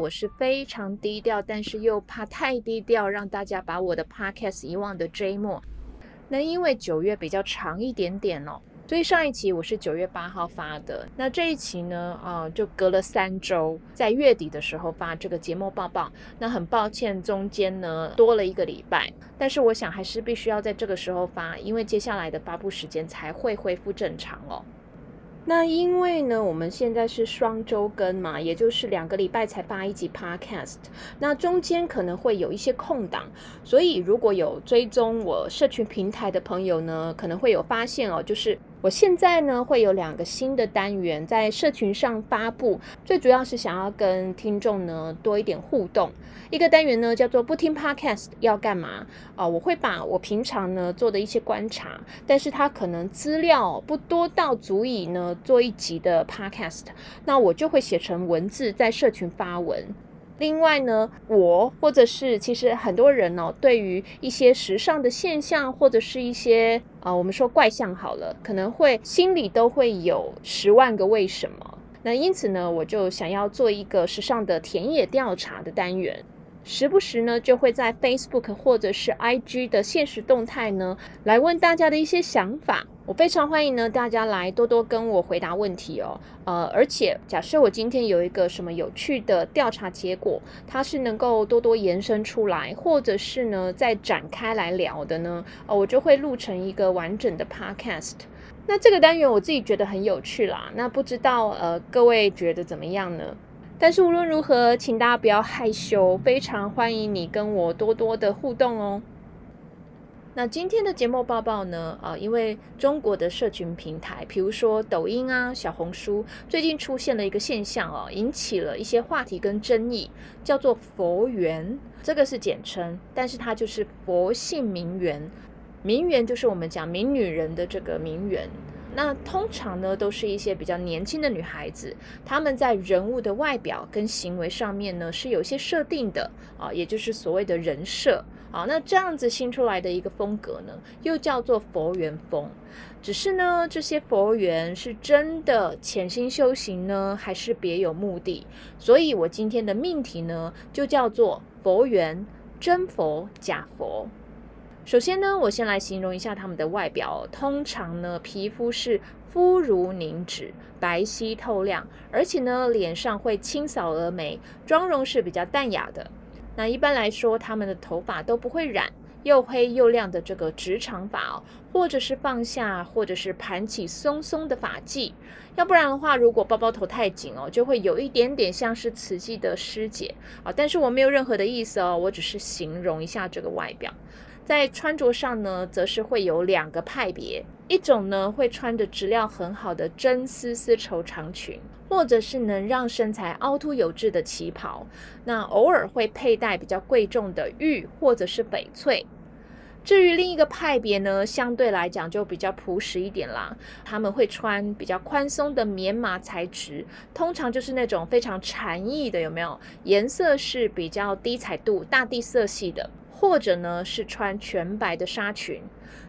我是非常低调，但是又怕太低调让大家把我的 podcast 遗忘的 J 莫。那因为九月比较长一点点哦。所以上一期我是九月八号发的，那这一期呢，啊，就隔了三周，在月底的时候发这个节目报报。那很抱歉，中间呢多了一个礼拜，但是我想还是必须要在这个时候发，因为接下来的发布时间才会恢复正常哦。那因为呢，我们现在是双周更嘛，也就是两个礼拜才发一集 Podcast，那中间可能会有一些空档，所以如果有追踪我社群平台的朋友呢，可能会有发现哦，就是。我现在呢会有两个新的单元在社群上发布，最主要是想要跟听众呢多一点互动。一个单元呢叫做不听 Podcast 要干嘛啊？我会把我平常呢做的一些观察，但是它可能资料不多到足以呢做一集的 Podcast，那我就会写成文字在社群发文。另外呢，我或者是其实很多人哦，对于一些时尚的现象或者是一些啊，我们说怪象好了，可能会心里都会有十万个为什么。那因此呢，我就想要做一个时尚的田野调查的单元。时不时呢，就会在 Facebook 或者是 IG 的现实动态呢，来问大家的一些想法。我非常欢迎呢，大家来多多跟我回答问题哦。呃，而且假设我今天有一个什么有趣的调查结果，它是能够多多延伸出来，或者是呢再展开来聊的呢，呃，我就会录成一个完整的 Podcast。那这个单元我自己觉得很有趣啦。那不知道呃各位觉得怎么样呢？但是无论如何，请大家不要害羞，非常欢迎你跟我多多的互动哦。那今天的节目报报呢？啊，因为中国的社群平台，比如说抖音啊、小红书，最近出现了一个现象哦，引起了一些话题跟争议，叫做“佛缘”，这个是简称，但是它就是佛性名媛，名媛就是我们讲名女人的这个名媛。那通常呢，都是一些比较年轻的女孩子，她们在人物的外表跟行为上面呢，是有些设定的啊，也就是所谓的人设啊。那这样子新出来的一个风格呢，又叫做佛缘风。只是呢，这些佛缘是真的潜心修行呢，还是别有目的？所以我今天的命题呢，就叫做佛缘真佛假佛。首先呢，我先来形容一下他们的外表。通常呢，皮肤是肤如凝脂、白皙透亮，而且呢，脸上会清扫蛾眉，妆容是比较淡雅的。那一般来说，他们的头发都不会染，又黑又亮的这个直长发哦，或者是放下，或者是盘起松松的发髻。要不然的话，如果包包头太紧哦，就会有一点点像是慈济的师姐啊。但是我没有任何的意思哦，我只是形容一下这个外表。在穿着上呢，则是会有两个派别，一种呢会穿着质量很好的真丝丝绸长裙，或者是能让身材凹凸有致的旗袍，那偶尔会佩戴比较贵重的玉或者是翡翠。至于另一个派别呢，相对来讲就比较朴实一点啦，他们会穿比较宽松的棉麻材质，通常就是那种非常禅意的，有没有？颜色是比较低彩度、大地色系的。或者呢是穿全白的纱裙。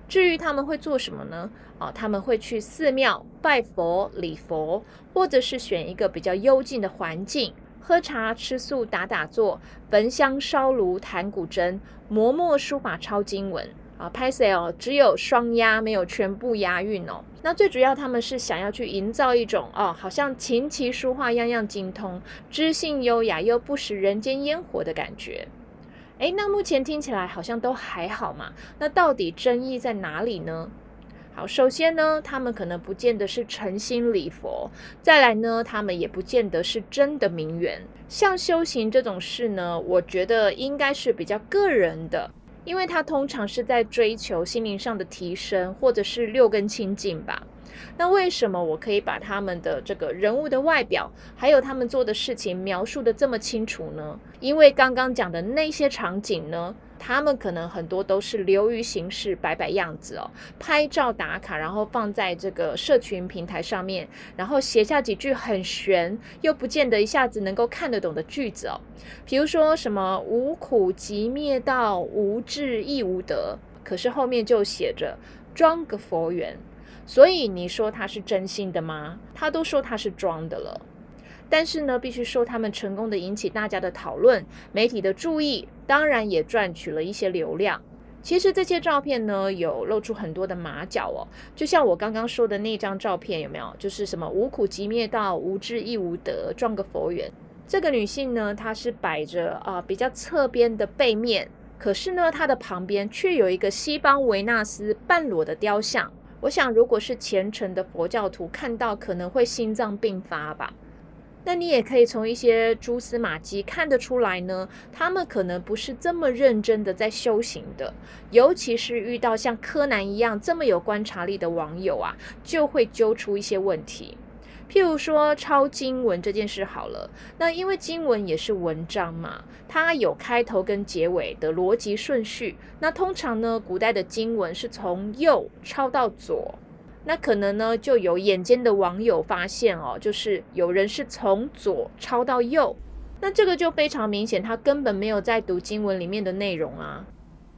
至于他们会做什么呢？啊，他们会去寺庙拜佛礼佛，或者是选一个比较幽静的环境，喝茶吃素打打坐，焚香烧炉弹古筝，磨墨书法抄经文。啊，拍摄哦，只有双押，没有全部押韵哦。那最主要他们是想要去营造一种哦，好像琴棋书画样样精通，知性优雅又不食人间烟火的感觉。哎，那目前听起来好像都还好嘛。那到底争议在哪里呢？好，首先呢，他们可能不见得是诚心礼佛；再来呢，他们也不见得是真的名媛。像修行这种事呢，我觉得应该是比较个人的，因为他通常是在追求心灵上的提升，或者是六根清净吧。那为什么我可以把他们的这个人物的外表，还有他们做的事情描述的这么清楚呢？因为刚刚讲的那些场景呢，他们可能很多都是流于形式，摆摆样子哦，拍照打卡，然后放在这个社群平台上面，然后写下几句很玄又不见得一下子能够看得懂的句子哦，比如说什么无苦即灭道，无智亦无得，可是后面就写着装个佛缘。所以你说他是真心的吗？他都说他是装的了。但是呢，必须说他们成功的引起大家的讨论，媒体的注意，当然也赚取了一些流量。其实这些照片呢，有露出很多的马脚哦，就像我刚刚说的那张照片，有没有？就是什么无苦集灭道，无智亦无德，撞个佛缘。这个女性呢，她是摆着啊比较侧边的背面，可是呢，她的旁边却有一个西方维纳斯半裸的雕像。我想，如果是虔诚的佛教徒看到，可能会心脏病发吧。那你也可以从一些蛛丝马迹看得出来呢，他们可能不是这么认真的在修行的，尤其是遇到像柯南一样这么有观察力的网友啊，就会揪出一些问题。譬如说抄经文这件事好了，那因为经文也是文章嘛，它有开头跟结尾的逻辑顺序。那通常呢，古代的经文是从右抄到左。那可能呢，就有眼尖的网友发现哦，就是有人是从左抄到右，那这个就非常明显，他根本没有在读经文里面的内容啊。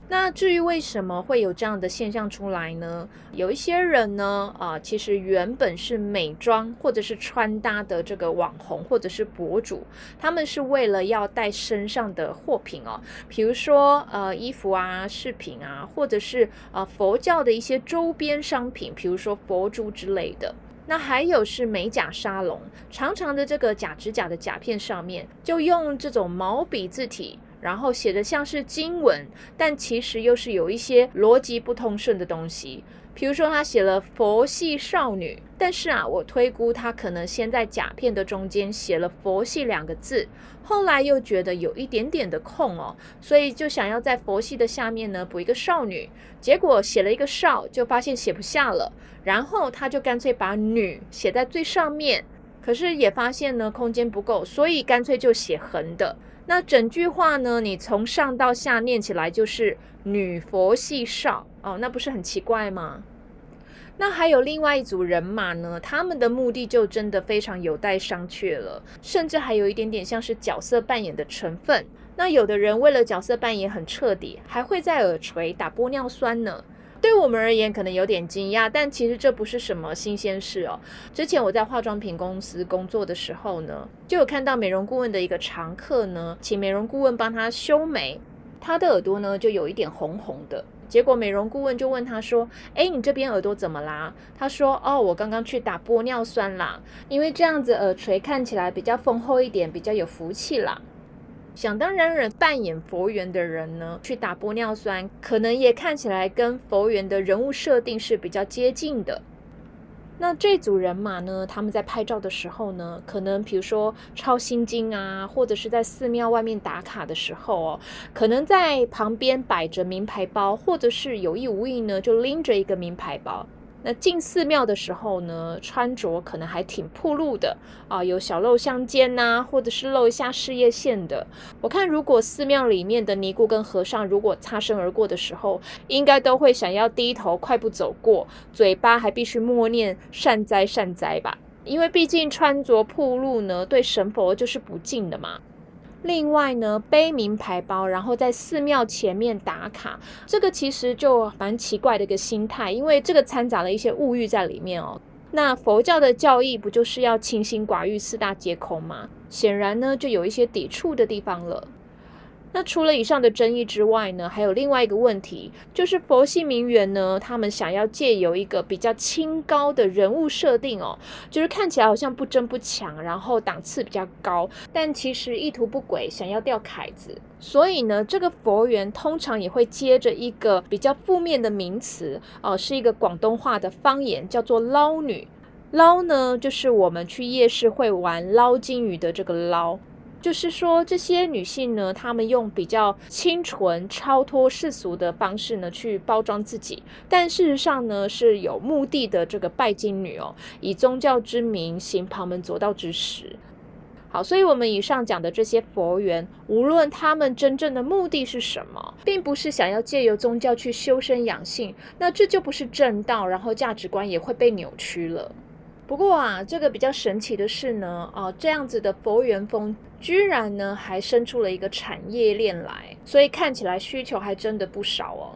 那至于为什么会有这样的现象出来呢？有一些人呢，啊，其实原本是美妆或者是穿搭的这个网红或者是博主，他们是为了要带身上的货品哦，比如说呃衣服啊、饰品啊，或者是呃佛教的一些周边商品，比如说佛珠之类的。那还有是美甲沙龙，长长的这个假指甲的甲片上面，就用这种毛笔字体。然后写的像是经文，但其实又是有一些逻辑不通顺的东西。比如说，他写了“佛系少女”，但是啊，我推估他可能先在甲片的中间写了“佛系”两个字，后来又觉得有一点点的空哦，所以就想要在“佛系”的下面呢补一个“少女”，结果写了一个“少”，就发现写不下了，然后他就干脆把“女”写在最上面，可是也发现呢空间不够，所以干脆就写横的。那整句话呢？你从上到下念起来就是“女佛系少”哦，那不是很奇怪吗？那还有另外一组人马呢，他们的目的就真的非常有待商榷了，甚至还有一点点像是角色扮演的成分。那有的人为了角色扮演很彻底，还会在耳垂打玻尿酸呢。对我们而言可能有点惊讶，但其实这不是什么新鲜事哦。之前我在化妆品公司工作的时候呢，就有看到美容顾问的一个常客呢，请美容顾问帮他修眉，他的耳朵呢就有一点红红的。结果美容顾问就问他说：“哎，你这边耳朵怎么啦？”他说：“哦，我刚刚去打玻尿酸啦，因为这样子耳垂看起来比较丰厚一点，比较有福气啦。”想当然人扮演佛缘的人呢，去打玻尿酸，可能也看起来跟佛缘的人物设定是比较接近的。那这组人马呢，他们在拍照的时候呢，可能比如说抄心经啊，或者是在寺庙外面打卡的时候哦，可能在旁边摆着名牌包，或者是有意无意呢，就拎着一个名牌包。那进寺庙的时候呢，穿着可能还挺暴露的啊，有小露香肩呐，或者是露一下事业线的。我看如果寺庙里面的尼姑跟和尚如果擦身而过的时候，应该都会想要低头快步走过，嘴巴还必须默念善哉善哉吧，因为毕竟穿着暴露呢，对神佛就是不敬的嘛。另外呢，背名牌包，然后在寺庙前面打卡，这个其实就蛮奇怪的一个心态，因为这个掺杂了一些物欲在里面哦。那佛教的教义不就是要清心寡欲、四大皆空吗？显然呢，就有一些抵触的地方了。那除了以上的争议之外呢，还有另外一个问题，就是佛系名媛呢，他们想要借由一个比较清高的人物设定哦，就是看起来好像不争不抢，然后档次比较高，但其实意图不轨，想要钓凯子。所以呢，这个佛缘通常也会接着一个比较负面的名词哦，是一个广东话的方言，叫做捞女。捞呢，就是我们去夜市会玩捞金鱼的这个捞。就是说，这些女性呢，她们用比较清纯、超脱世俗的方式呢，去包装自己，但事实上呢，是有目的的。这个拜金女哦，以宗教之名行旁门左道之实。好，所以我们以上讲的这些佛缘，无论他们真正的目的是什么，并不是想要借由宗教去修身养性，那这就不是正道，然后价值观也会被扭曲了。不过啊，这个比较神奇的是呢，啊，这样子的佛缘风居然呢还生出了一个产业链来，所以看起来需求还真的不少哦。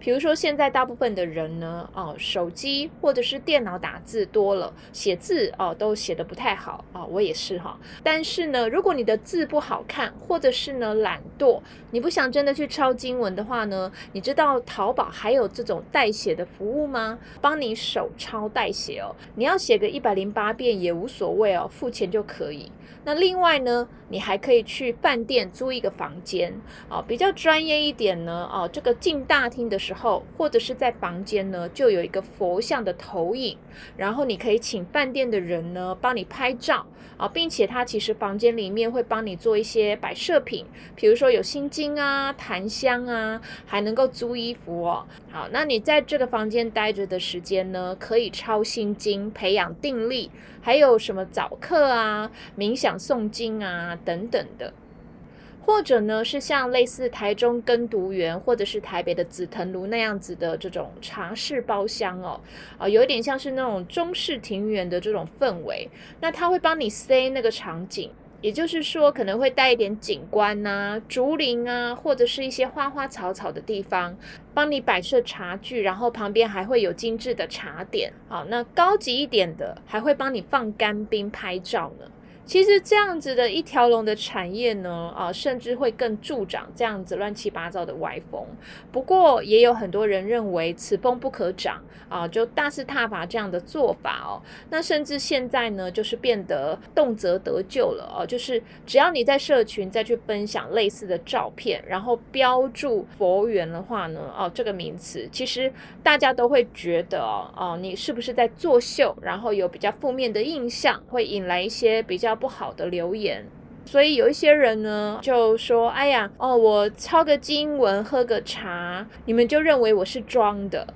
比如说，现在大部分的人呢，哦，手机或者是电脑打字多了，写字哦都写的不太好啊，我也是哈。但是呢，如果你的字不好看，或者是呢懒惰，你不想真的去抄经文的话呢，你知道淘宝还有这种代写的服务吗？帮你手抄代写哦，你要写个一百零八遍也无所谓哦，付钱就可以。那另外呢，你还可以去饭店租一个房间啊，比较专业一点呢，哦，这个进大厅的时候，或者是在房间呢，就有一个佛像的投影，然后你可以请饭店的人呢帮你拍照啊，并且他其实房间里面会帮你做一些摆设品，比如说有心经啊、檀香啊，还能够租衣服哦。好，那你在这个房间待着的时间呢，可以抄心经，培养定力，还有什么早课啊、冥想。诵经啊，等等的，或者呢是像类似台中耕读园，或者是台北的紫藤庐那样子的这种茶室包厢哦，啊，有一点像是那种中式庭园的这种氛围。那他会帮你塞那个场景，也就是说可能会带一点景观呐、竹林啊，或者是一些花花草草的地方，帮你摆设茶具，然后旁边还会有精致的茶点。好，那高级一点的还会帮你放干冰拍照呢。其实这样子的一条龙的产业呢，啊，甚至会更助长这样子乱七八糟的歪风。不过也有很多人认为此风不可长啊，就大肆踏伐这样的做法哦。那甚至现在呢，就是变得动辄得救了哦，就是只要你在社群再去分享类似的照片，然后标注佛缘的话呢，哦，这个名词其实大家都会觉得哦，哦，你是不是在作秀？然后有比较负面的印象，会引来一些比较。不好的留言，所以有一些人呢就说：“哎呀，哦，我抄个经文，喝个茶，你们就认为我是装的。”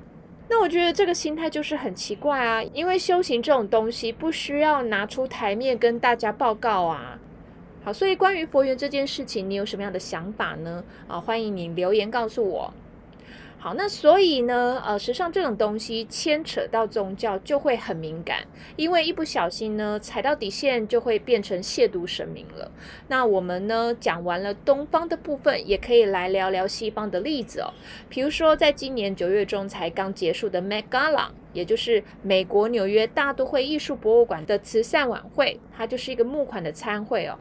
那我觉得这个心态就是很奇怪啊，因为修行这种东西不需要拿出台面跟大家报告啊。好，所以关于佛缘这件事情，你有什么样的想法呢？啊，欢迎你留言告诉我。好，那所以呢，呃，时尚这种东西牵扯到宗教就会很敏感，因为一不小心呢，踩到底线就会变成亵渎神明了。那我们呢讲完了东方的部分，也可以来聊聊西方的例子哦。比如说，在今年九月中才刚结束的 Met Gala，也就是美国纽约大都会艺术博物馆的慈善晚会，它就是一个募款的餐会哦。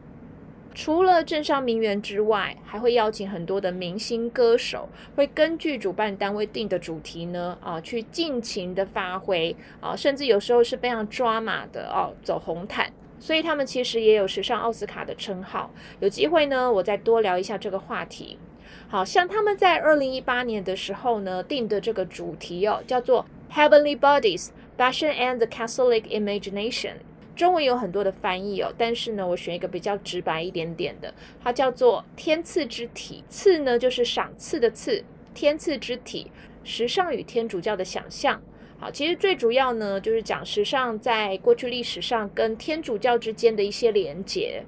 除了镇上名媛之外，还会邀请很多的明星歌手，会根据主办单位定的主题呢，啊，去尽情的发挥啊，甚至有时候是非常抓马的哦，走红毯。所以他们其实也有时尚奥斯卡的称号。有机会呢，我再多聊一下这个话题。好像他们在二零一八年的时候呢，定的这个主题哦，叫做 Heavenly Bodies: Fashion and the Catholic Imagination。中文有很多的翻译哦，但是呢，我选一个比较直白一点点的，它叫做“天赐之体”。赐呢，就是赏赐的赐。天赐之体，时尚与天主教的想象。好，其实最主要呢，就是讲时尚在过去历史上跟天主教之间的一些连结。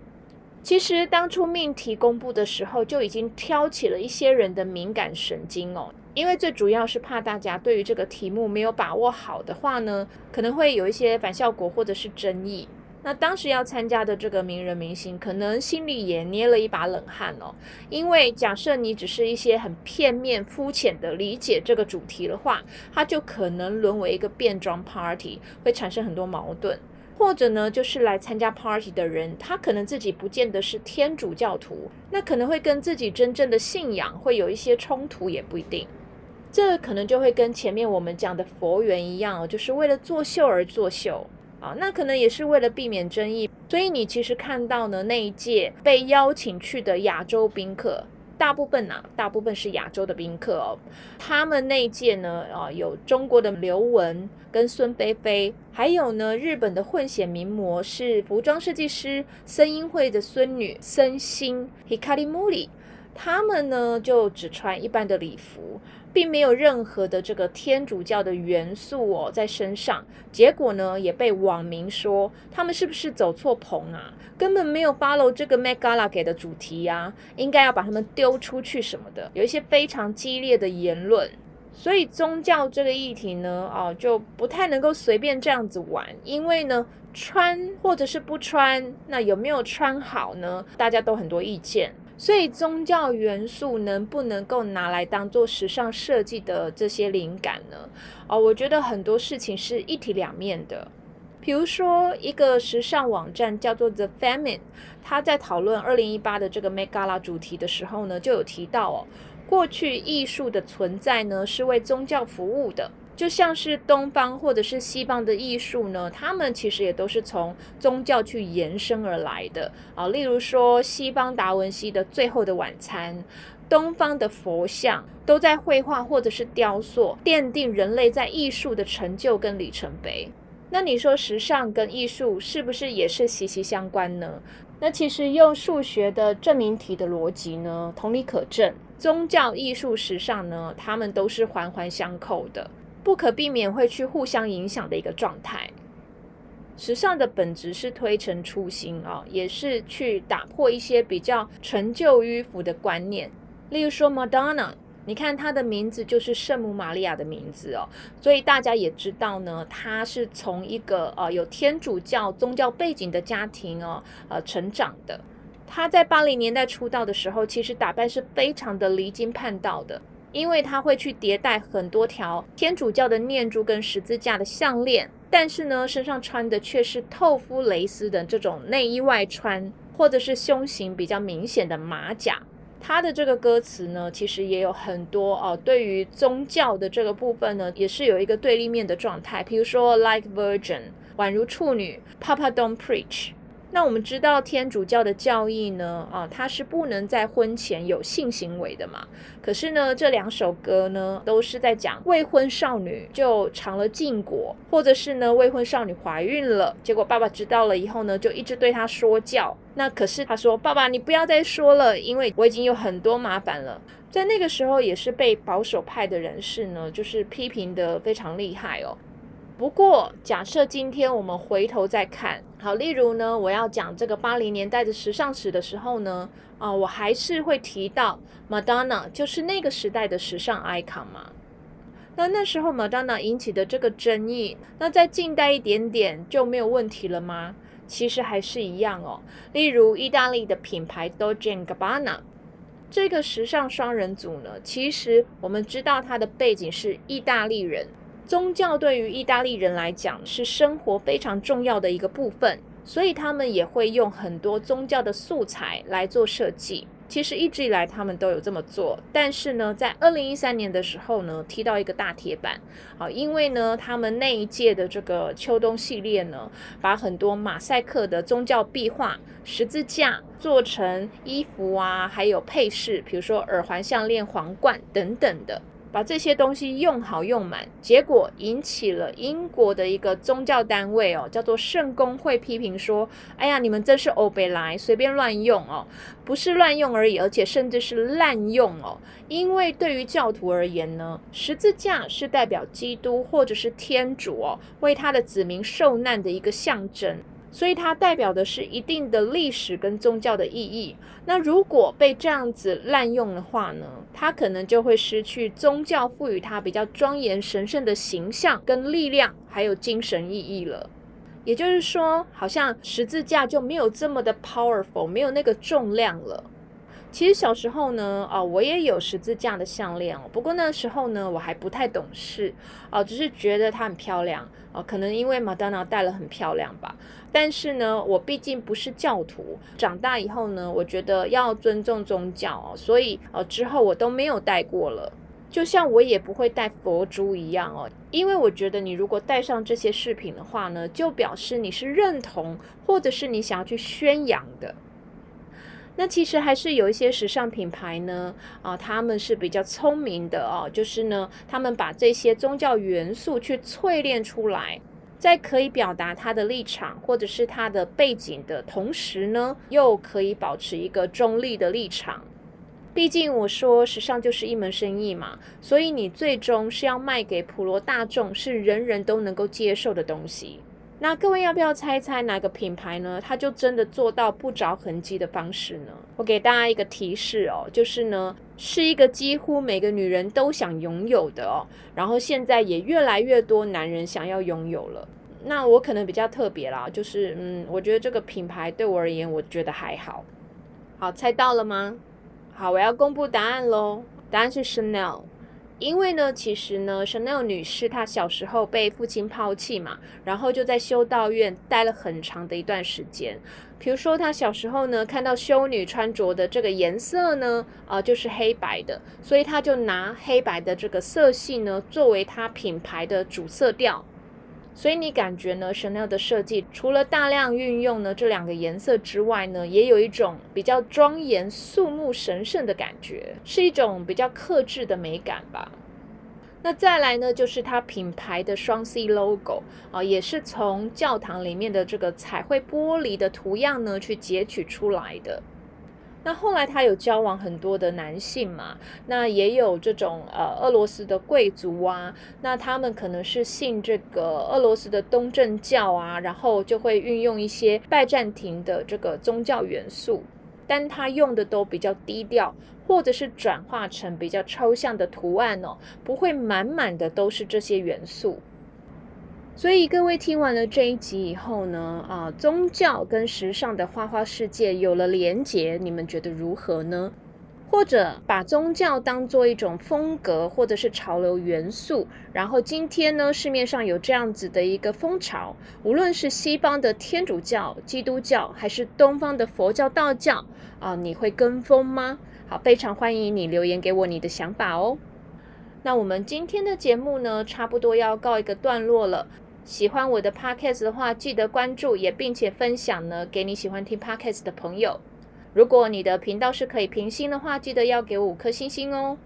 其实当初命题公布的时候，就已经挑起了一些人的敏感神经哦。因为最主要是怕大家对于这个题目没有把握好的话呢，可能会有一些反效果或者是争议。那当时要参加的这个名人明星，可能心里也捏了一把冷汗哦。因为假设你只是一些很片面、肤浅的理解这个主题的话，它就可能沦为一个变装 party，会产生很多矛盾。或者呢，就是来参加 party 的人，他可能自己不见得是天主教徒，那可能会跟自己真正的信仰会有一些冲突，也不一定。这可能就会跟前面我们讲的佛缘一样，就是为了作秀而作秀啊，那可能也是为了避免争议。所以你其实看到呢，那一届被邀请去的亚洲宾客，大部分呢，大部分是亚洲的宾客哦。他们那一届呢，啊，有中国的刘雯跟孙菲菲，还有呢，日本的混血名模是服装设计师森英惠的孙女森星 Hikari Muri，他们呢就只穿一般的礼服。并没有任何的这个天主教的元素哦在身上，结果呢也被网民说他们是不是走错棚啊？根本没有 follow 这个 Met Gala 给的主题呀，应该要把他们丢出去什么的，有一些非常激烈的言论。所以宗教这个议题呢，哦就不太能够随便这样子玩，因为呢穿或者是不穿，那有没有穿好呢？大家都很多意见。所以宗教元素能不能够拿来当做时尚设计的这些灵感呢？哦，我觉得很多事情是一体两面的。比如说，一个时尚网站叫做 The Femin，他在讨论二零一八的这个 Megala 主题的时候呢，就有提到哦，过去艺术的存在呢是为宗教服务的，就像是东方或者是西方的艺术呢，他们其实也都是从宗教去延伸而来的啊。例如说，西方达文西的《最后的晚餐》，东方的佛像，都在绘画或者是雕塑，奠定人类在艺术的成就跟里程碑。那你说时尚跟艺术是不是也是息息相关呢？那其实用数学的证明题的逻辑呢，同理可证，宗教、艺术、时尚呢，它们都是环环相扣的，不可避免会去互相影响的一个状态。时尚的本质是推陈出新啊，也是去打破一些比较陈旧迂腐的观念，例如说 Madonna。你看她的名字就是圣母玛利亚的名字哦，所以大家也知道呢，她是从一个呃有天主教宗教背景的家庭哦呃成长的。她在八零年代出道的时候，其实打扮是非常的离经叛道的，因为它会去迭代很多条天主教的念珠跟十字架的项链，但是呢，身上穿的却是透肤蕾丝的这种内衣外穿，或者是胸型比较明显的马甲。他的这个歌词呢，其实也有很多哦，对于宗教的这个部分呢，也是有一个对立面的状态。比如说，like virgin，宛如处女；Papa don't preach。那我们知道天主教的教义呢，啊，它是不能在婚前有性行为的嘛。可是呢，这两首歌呢，都是在讲未婚少女就尝了禁果，或者是呢，未婚少女怀孕了，结果爸爸知道了以后呢，就一直对她说教。那可是他说，爸爸你不要再说了，因为我已经有很多麻烦了。在那个时候，也是被保守派的人士呢，就是批评的非常厉害哦。不过，假设今天我们回头再看，好，例如呢，我要讲这个八零年代的时尚史的时候呢，啊，我还是会提到 Madonna，就是那个时代的时尚 icon 嘛。那那时候 Madonna 引起的这个争议，那在近代一点点就没有问题了吗？其实还是一样哦。例如，意大利的品牌 Dolce Gabbana 这个时尚双人组呢，其实我们知道它的背景是意大利人。宗教对于意大利人来讲是生活非常重要的一个部分，所以他们也会用很多宗教的素材来做设计。其实一直以来他们都有这么做，但是呢，在二零一三年的时候呢，踢到一个大铁板。好，因为呢，他们那一届的这个秋冬系列呢，把很多马赛克的宗教壁画、十字架做成衣服啊，还有配饰，比如说耳环、项链、皇冠等等的。把这些东西用好用满，结果引起了英国的一个宗教单位哦，叫做圣公会批评说：“哎呀，你们真是欧贝来，随便乱用哦，不是乱用而已，而且甚至是滥用哦。因为对于教徒而言呢，十字架是代表基督或者是天主哦，为他的子民受难的一个象征。”所以它代表的是一定的历史跟宗教的意义。那如果被这样子滥用的话呢，它可能就会失去宗教赋予它比较庄严神圣的形象跟力量，还有精神意义了。也就是说，好像十字架就没有这么的 powerful，没有那个重量了。其实小时候呢，啊，我也有十字架的项链哦。不过那时候呢，我还不太懂事，啊，只是觉得它很漂亮，啊，可能因为马丹娜戴了很漂亮吧。但是呢，我毕竟不是教徒，长大以后呢，我觉得要尊重宗教哦，所以哦之后我都没有戴过了。就像我也不会戴佛珠一样哦，因为我觉得你如果戴上这些饰品的话呢，就表示你是认同，或者是你想要去宣扬的。那其实还是有一些时尚品牌呢，啊，他们是比较聪明的哦，就是呢，他们把这些宗教元素去淬炼出来，在可以表达他的立场或者是他的背景的同时呢，又可以保持一个中立的立场。毕竟我说时尚就是一门生意嘛，所以你最终是要卖给普罗大众，是人人都能够接受的东西。那各位要不要猜猜哪个品牌呢？它就真的做到不着痕迹的方式呢？我给大家一个提示哦，就是呢，是一个几乎每个女人都想拥有的哦，然后现在也越来越多男人想要拥有了。那我可能比较特别啦，就是嗯，我觉得这个品牌对我而言，我觉得还好。好，猜到了吗？好，我要公布答案喽。答案是 Chanel。因为呢，其实呢，Chanel 女士她小时候被父亲抛弃嘛，然后就在修道院待了很长的一段时间。比如说，她小时候呢，看到修女穿着的这个颜色呢，啊，就是黑白的，所以她就拿黑白的这个色系呢，作为她品牌的主色调。所以你感觉呢，Chanel 的设计除了大量运用呢这两个颜色之外呢，也有一种比较庄严、肃穆、神圣的感觉，是一种比较克制的美感吧。那再来呢，就是它品牌的双 C logo 啊，也是从教堂里面的这个彩绘玻璃的图样呢去截取出来的。那后来他有交往很多的男性嘛？那也有这种呃俄罗斯的贵族啊，那他们可能是信这个俄罗斯的东正教啊，然后就会运用一些拜占庭的这个宗教元素，但他用的都比较低调，或者是转化成比较抽象的图案哦，不会满满的都是这些元素。所以各位听完了这一集以后呢，啊，宗教跟时尚的花花世界有了连结，你们觉得如何呢？或者把宗教当做一种风格或者是潮流元素，然后今天呢市面上有这样子的一个风潮，无论是西方的天主教、基督教，还是东方的佛教、道教，啊，你会跟风吗？好，非常欢迎你留言给我你的想法哦。那我们今天的节目呢，差不多要告一个段落了。喜欢我的 podcast 的话，记得关注也并且分享呢，给你喜欢听 podcast 的朋友。如果你的频道是可以评星的话，记得要给我五颗星星哦。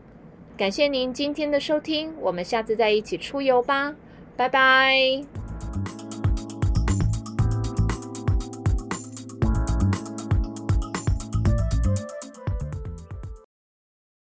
感谢您今天的收听，我们下次再一起出游吧，拜拜。